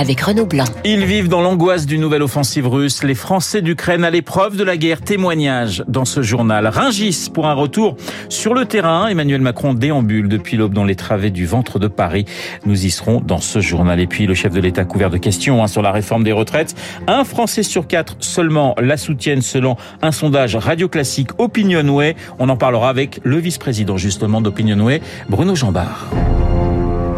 avec Renaud Blanc. Ils vivent dans l'angoisse d'une nouvelle offensive russe. Les Français d'Ukraine à l'épreuve de la guerre. Témoignage dans ce journal. Ringis pour un retour sur le terrain. Emmanuel Macron déambule depuis l'aube dans les travées du ventre de Paris. Nous y serons dans ce journal. Et puis le chef de l'État couvert de questions hein, sur la réforme des retraites. Un Français sur quatre seulement la soutiennent selon un sondage radio classique Opinionway. On en parlera avec le vice-président justement d'Opinionway, Bruno Jambard.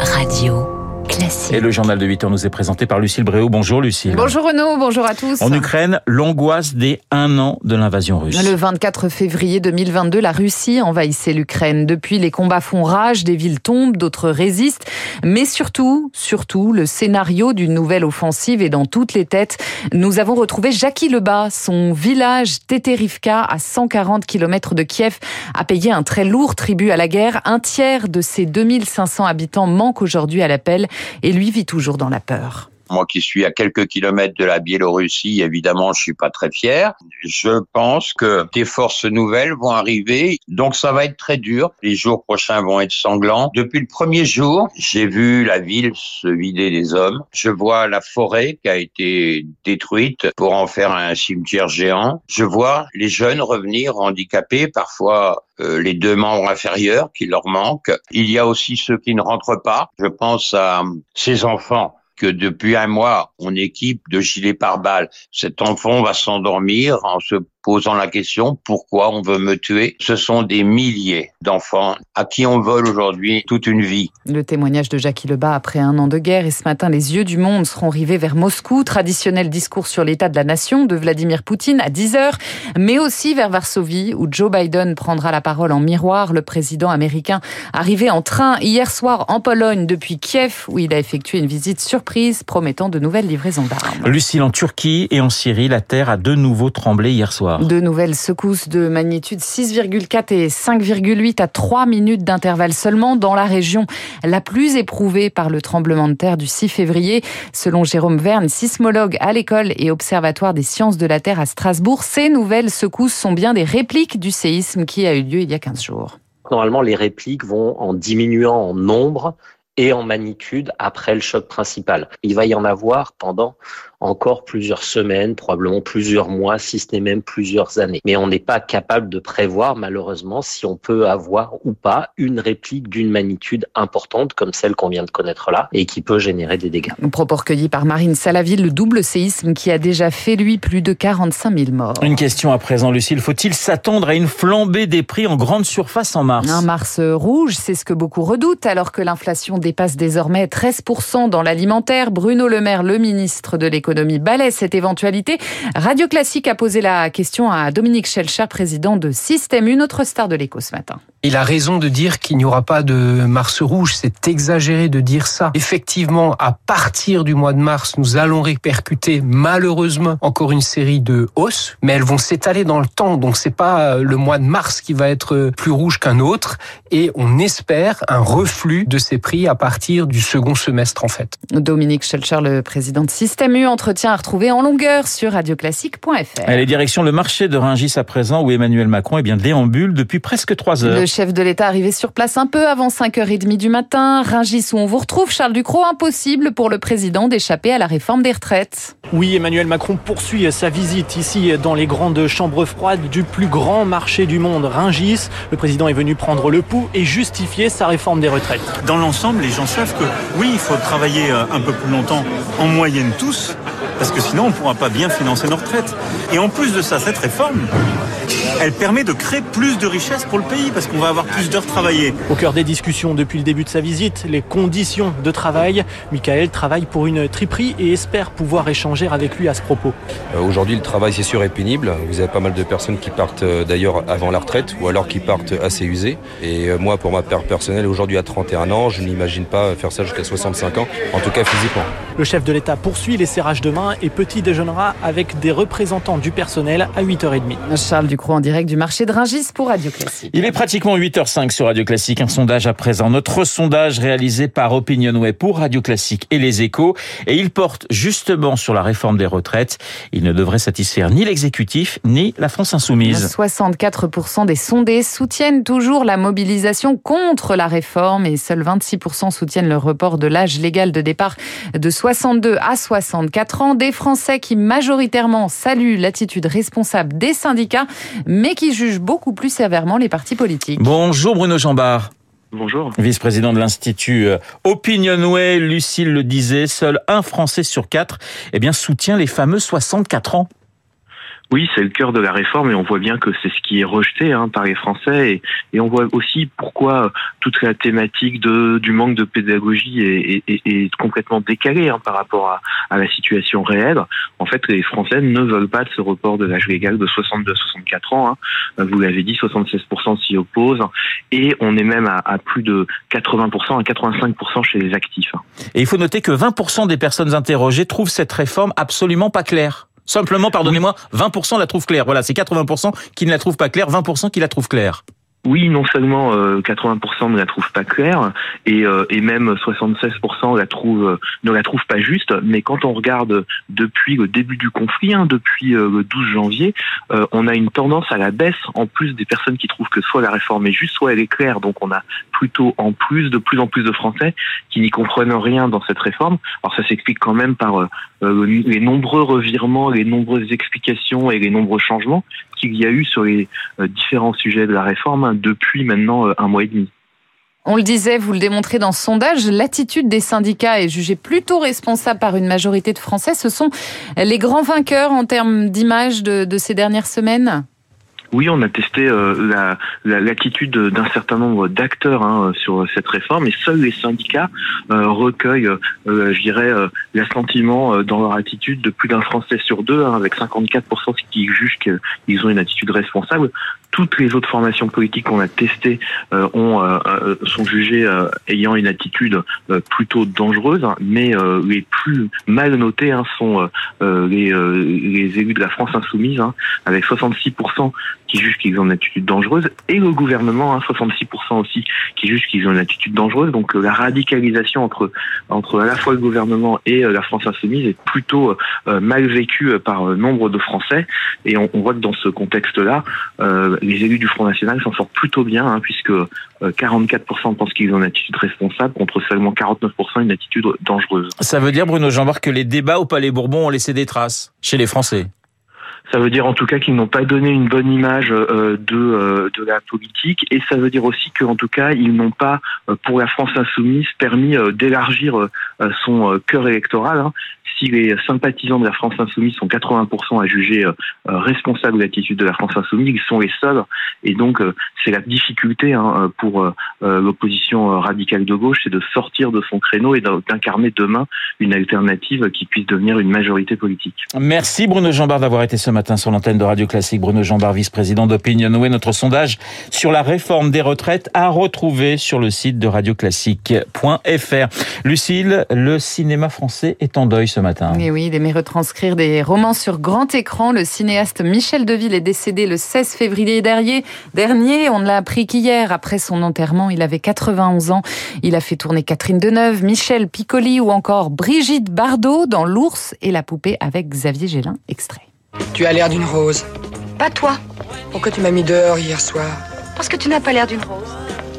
Radio. Classique. Et le journal de 8 heures nous est présenté par Lucille Bréau. Bonjour Lucille. Bonjour Renaud, bonjour à tous. En Ukraine, l'angoisse des un an de l'invasion russe. Le 24 février 2022, la Russie envahissait l'Ukraine. Depuis, les combats font rage, des villes tombent, d'autres résistent. Mais surtout, surtout, le scénario d'une nouvelle offensive est dans toutes les têtes. Nous avons retrouvé Jackie Lebas. Son village Teterivka, à 140 km de Kiev, a payé un très lourd tribut à la guerre. Un tiers de ses 2500 habitants manque aujourd'hui à l'appel et lui vit toujours dans la peur. Moi qui suis à quelques kilomètres de la Biélorussie, évidemment, je suis pas très fier. Je pense que des forces nouvelles vont arriver, donc ça va être très dur. Les jours prochains vont être sanglants. Depuis le premier jour, j'ai vu la ville se vider des hommes. Je vois la forêt qui a été détruite pour en faire un cimetière géant. Je vois les jeunes revenir handicapés, parfois euh, les deux membres inférieurs qui leur manquent. Il y a aussi ceux qui ne rentrent pas. Je pense à ces enfants que depuis un mois, on équipe de gilets pare-balles. Cet enfant va s'endormir en se posant la question pourquoi on veut me tuer? Ce sont des milliers d'enfants à qui on vole aujourd'hui toute une vie. Le témoignage de Jackie Lebas après un an de guerre et ce matin, les yeux du monde seront rivés vers Moscou. Traditionnel discours sur l'état de la nation de Vladimir Poutine à 10h, mais aussi vers Varsovie où Joe Biden prendra la parole en miroir. Le président américain arrivé en train hier soir en Pologne depuis Kiev où il a effectué une visite surprise promettant de nouvelles livraisons d'armes. Lucille, en Turquie et en Syrie, la terre a de nouveau tremblé hier soir. De nouvelles secousses de magnitude 6,4 et 5,8 à 3 minutes d'intervalle seulement dans la région la plus éprouvée par le tremblement de terre du 6 février. Selon Jérôme Verne, sismologue à l'école et observatoire des sciences de la Terre à Strasbourg, ces nouvelles secousses sont bien des répliques du séisme qui a eu lieu il y a 15 jours. Normalement, les répliques vont en diminuant en nombre et en magnitude après le choc principal. Il va y en avoir pendant encore plusieurs semaines, probablement plusieurs mois, si ce n'est même plusieurs années. Mais on n'est pas capable de prévoir malheureusement si on peut avoir ou pas une réplique d'une magnitude importante comme celle qu'on vient de connaître là et qui peut générer des dégâts. Propos recueillis par Marine Salaville, le double séisme qui a déjà fait lui plus de 45 000 morts. Une question à présent, Lucille. Faut-il s'attendre à une flambée des prix en grande surface en mars? Un mars rouge, c'est ce que beaucoup redoutent alors que l'inflation dépasse désormais 13% dans l'alimentaire. Bruno Le Maire, le ministre de l'économie, économie balaie cette éventualité. Radio Classique a posé la question à Dominique Schelcher, président de Système, une autre star de l'écho ce matin. Il a raison de dire qu'il n'y aura pas de mars rouge. C'est exagéré de dire ça. Effectivement, à partir du mois de mars, nous allons répercuter malheureusement encore une série de hausses, mais elles vont s'étaler dans le temps. Donc c'est pas le mois de mars qui va être plus rouge qu'un autre. Et on espère un reflux de ces prix à partir du second semestre en fait. Dominique Schelcher, le président de Système U, entretien à retrouver en longueur sur radioclassique.fr. Allez, direction le marché de Ringis à présent où Emmanuel Macron est bien déambule depuis presque trois heures. Le chef de l'État arrivé sur place un peu avant 5h30 du matin. Ringis où on vous retrouve, Charles Ducrot, impossible pour le président d'échapper à la réforme des retraites. Oui, Emmanuel Macron poursuit sa visite ici dans les grandes chambres froides du plus grand marché du monde, Ringis. Le président est venu prendre le pouls et justifier sa réforme des retraites. Dans l'ensemble, les gens savent que oui, il faut travailler un peu plus longtemps, en moyenne tous, parce que sinon on ne pourra pas bien financer nos retraites. Et en plus de ça, cette réforme, elle permet de créer plus de richesses pour le pays parce qu'on va avoir plus d'heures travaillées. Au cœur des discussions depuis le début de sa visite, les conditions de travail. Michael travaille pour une triperie et espère pouvoir échanger avec lui à ce propos. Euh, Aujourd'hui, le travail c'est sûr est pénible. Vous avez pas mal de personnes qui partent euh, d'ailleurs avant la retraite ou alors qui partent assez usées. Et euh, moi, pour ma part personnelle, aujourd'hui à 31 ans, je n'imagine pas faire ça jusqu'à 65 ans, en tout cas physiquement. Le chef de l'État poursuit les serrages de main et petit déjeunera avec des représentants du personnel à 8h30. Charles Ducrot En direct du marché de Ringis pour Radio Classique. Il est pratiquement 8h05 sur Radio Classique. Un sondage à présent. Notre sondage réalisé par Opinionway pour Radio Classique et Les Échos. Et il porte justement sur la réforme des retraites. Il ne devrait satisfaire ni l'exécutif ni la France insoumise. 64% des sondés soutiennent toujours la mobilisation contre la réforme et seuls 26% soutiennent le report de l'âge légal de départ de 62 à 64 ans. Des Français qui majoritairement saluent l'attitude responsable des syndicats, mais qui jugent beaucoup plus sévèrement les partis politiques. Bonjour Bruno Jambard. Bonjour. Vice-président de l'Institut euh, Opinionway, Lucille le disait, seul un Français sur quatre eh bien, soutient les fameux 64 ans. Oui, c'est le cœur de la réforme et on voit bien que c'est ce qui est rejeté hein, par les Français et, et, on voit aussi pourquoi toute la thématique de, du manque de pédagogie est, est, est complètement décalée hein, par rapport à, à, la situation réelle. En fait, les Français ne veulent pas de ce report de l'âge légal de 62 à 64 ans. Hein. Vous l'avez dit, 76% s'y opposent et on est même à, à, plus de 80% à 85% chez les actifs. Hein. Et il faut noter que 20% des personnes interrogées trouvent cette réforme absolument pas claire. Simplement, pardonnez-moi, 20% la trouvent claire. Voilà, c'est 80% qui ne la trouvent pas claire, 20% qui la trouvent claire. Oui, non seulement euh, 80% ne la trouvent pas claire et, euh, même 76% la euh, ne la trouvent pas juste, mais quand on regarde depuis le début du conflit, hein, depuis euh, le 12 janvier, euh, on a une tendance à la baisse en plus des personnes qui trouvent que soit la réforme est juste, soit elle est claire. Donc on a plutôt en plus de plus en plus de Français qui n'y comprennent rien dans cette réforme. Alors ça s'explique quand même par euh, les nombreux revirements, les nombreuses explications et les nombreux changements qu'il y a eu sur les différents sujets de la réforme hein, depuis maintenant un mois et demi. On le disait, vous le démontrez dans ce sondage, l'attitude des syndicats est jugée plutôt responsable par une majorité de Français. Ce sont les grands vainqueurs en termes d'image de, ces dernières semaines? Oui, on a testé euh, l'attitude la, d'un certain nombre d'acteurs hein, sur cette réforme et seuls les syndicats euh, recueillent, euh, je dirais, l'assentiment dans leur attitude de plus d'un Français sur deux, hein, avec 54% qui jugent qu'ils ont une attitude responsable toutes les autres formations politiques qu'on a testées euh, ont, euh, sont jugées euh, ayant une attitude plutôt dangereuse, hein, mais les plus mal notés hein, sont les, les, élus de la France insoumise, hein, avec 66% qui jugent qu'ils ont une attitude dangereuse, et le gouvernement, 66% aussi, qui jugent qu'ils ont une attitude dangereuse. Donc la radicalisation entre, entre à la fois le gouvernement et la France insoumise est plutôt mal vécue par nombre de Français, et on, on voit que dans ce contexte-là, les élus du Front National s'en sortent plutôt bien, hein, puisque 44% pensent qu'ils ont une attitude responsable, contre seulement 49% une attitude dangereuse. Ça veut dire, Bruno Jean-Marc, que les débats au Palais Bourbon ont laissé des traces chez les Français? Ça veut dire en tout cas qu'ils n'ont pas donné une bonne image euh, de, euh, de la politique et ça veut dire aussi qu'en tout cas ils n'ont pas euh, pour la France insoumise permis d'élargir son cœur électoral. Hein. Si les sympathisants de la France insoumise sont 80% à juger responsable de l'attitude de la France insoumise, ils sont les seuls et donc c'est la difficulté hein, pour l'opposition radicale de gauche, c'est de sortir de son créneau et d'incarner demain une alternative qui puisse devenir une majorité politique. Merci Bruno Jambard d'avoir été ce matin sur l'antenne de Radio Classique. Bruno Jambard, vice-président d'Opinionway. Notre sondage sur la réforme des retraites à retrouver sur le site de radioclassique.fr. Lucille, le cinéma français est en deuil ce matin. Et oui, il aimait retranscrire des romans sur grand écran. Le cinéaste Michel Deville est décédé le 16 février dernier. Dernier, on ne l'a appris qu'hier. Après son enterrement, il avait 91 ans. Il a fait tourner Catherine Deneuve, Michel Piccoli ou encore Brigitte Bardot dans L'ours et la poupée avec Xavier Gélin. Extrait. Tu as l'air d'une rose. Pas toi. Pourquoi tu m'as mis dehors hier soir? Parce que tu n'as pas l'air d'une rose.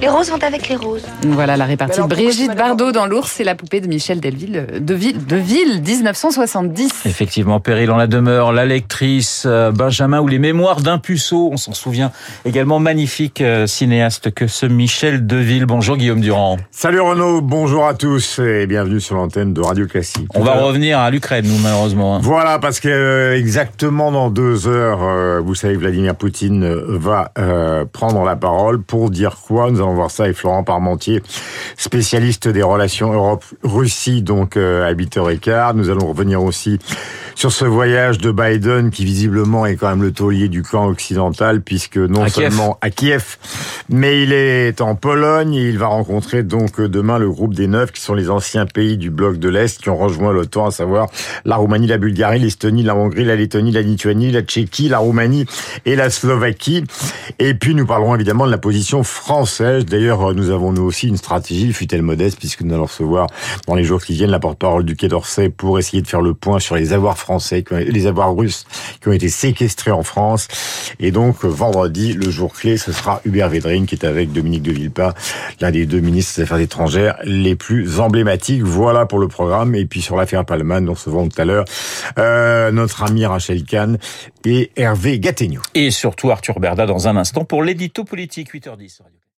Les roses vont avec les roses. Voilà la répartie. Brigitte Bardot dans l'ours et la poupée de Michel Delville, de Ville, de Ville 1970. Effectivement, Péril en la demeure, la lectrice, euh, Benjamin ou les mémoires d'un puceau. On s'en souvient également magnifique euh, cinéaste que ce Michel Deville. Bonjour Guillaume Durand. Salut Renaud, bonjour à tous et bienvenue sur l'antenne de Radio Classique. On va revenir à l'Ukraine, nous malheureusement. Hein. Voilà, parce que euh, exactement dans deux heures, vous savez, Vladimir Poutine va prendre la parole pour dire quoi? Nous allons voir ça avec Florent Parmentier, spécialiste des relations Europe-Russie, donc euh, habiteur écart. Nous allons revenir aussi sur ce voyage de Biden qui visiblement est quand même le taulier du camp occidental puisque non À Kiev. seulement à Kiev, mais il est en Pologne et il va rencontrer donc demain le groupe des neuf qui sont les anciens pays du bloc de l'Est qui ont rejoint l'OTAN, à savoir la Roumanie, la Bulgarie, l'Estonie, la Hongrie, la Lettonie, la Lituanie, la Tchéquie, la Roumanie et la Slovaquie. Et puis nous parlerons évidemment de la position française. D'ailleurs, nous avons nous aussi une stratégie, fut-elle modeste, puisque nous allons recevoir dans les jours qui viennent la porte-parole du Quai d'Orsay pour essayer de faire le point sur les avoirs français, les avoirs russes qui ont été séquestrés en France. Et donc vendredi, le jour clé, ce sera Hubert Védrine qui est avec Dominique de Villepin, l'un des deux ministres des Affaires étrangères les plus emblématiques. Voilà pour le programme. Et puis sur l'affaire Palman, nous recevons tout à l'heure euh, notre ami Rachel Kahn et Hervé Gattegno. Et surtout Arthur Berda dans un instant pour l'édito politique 8h10. sur Radio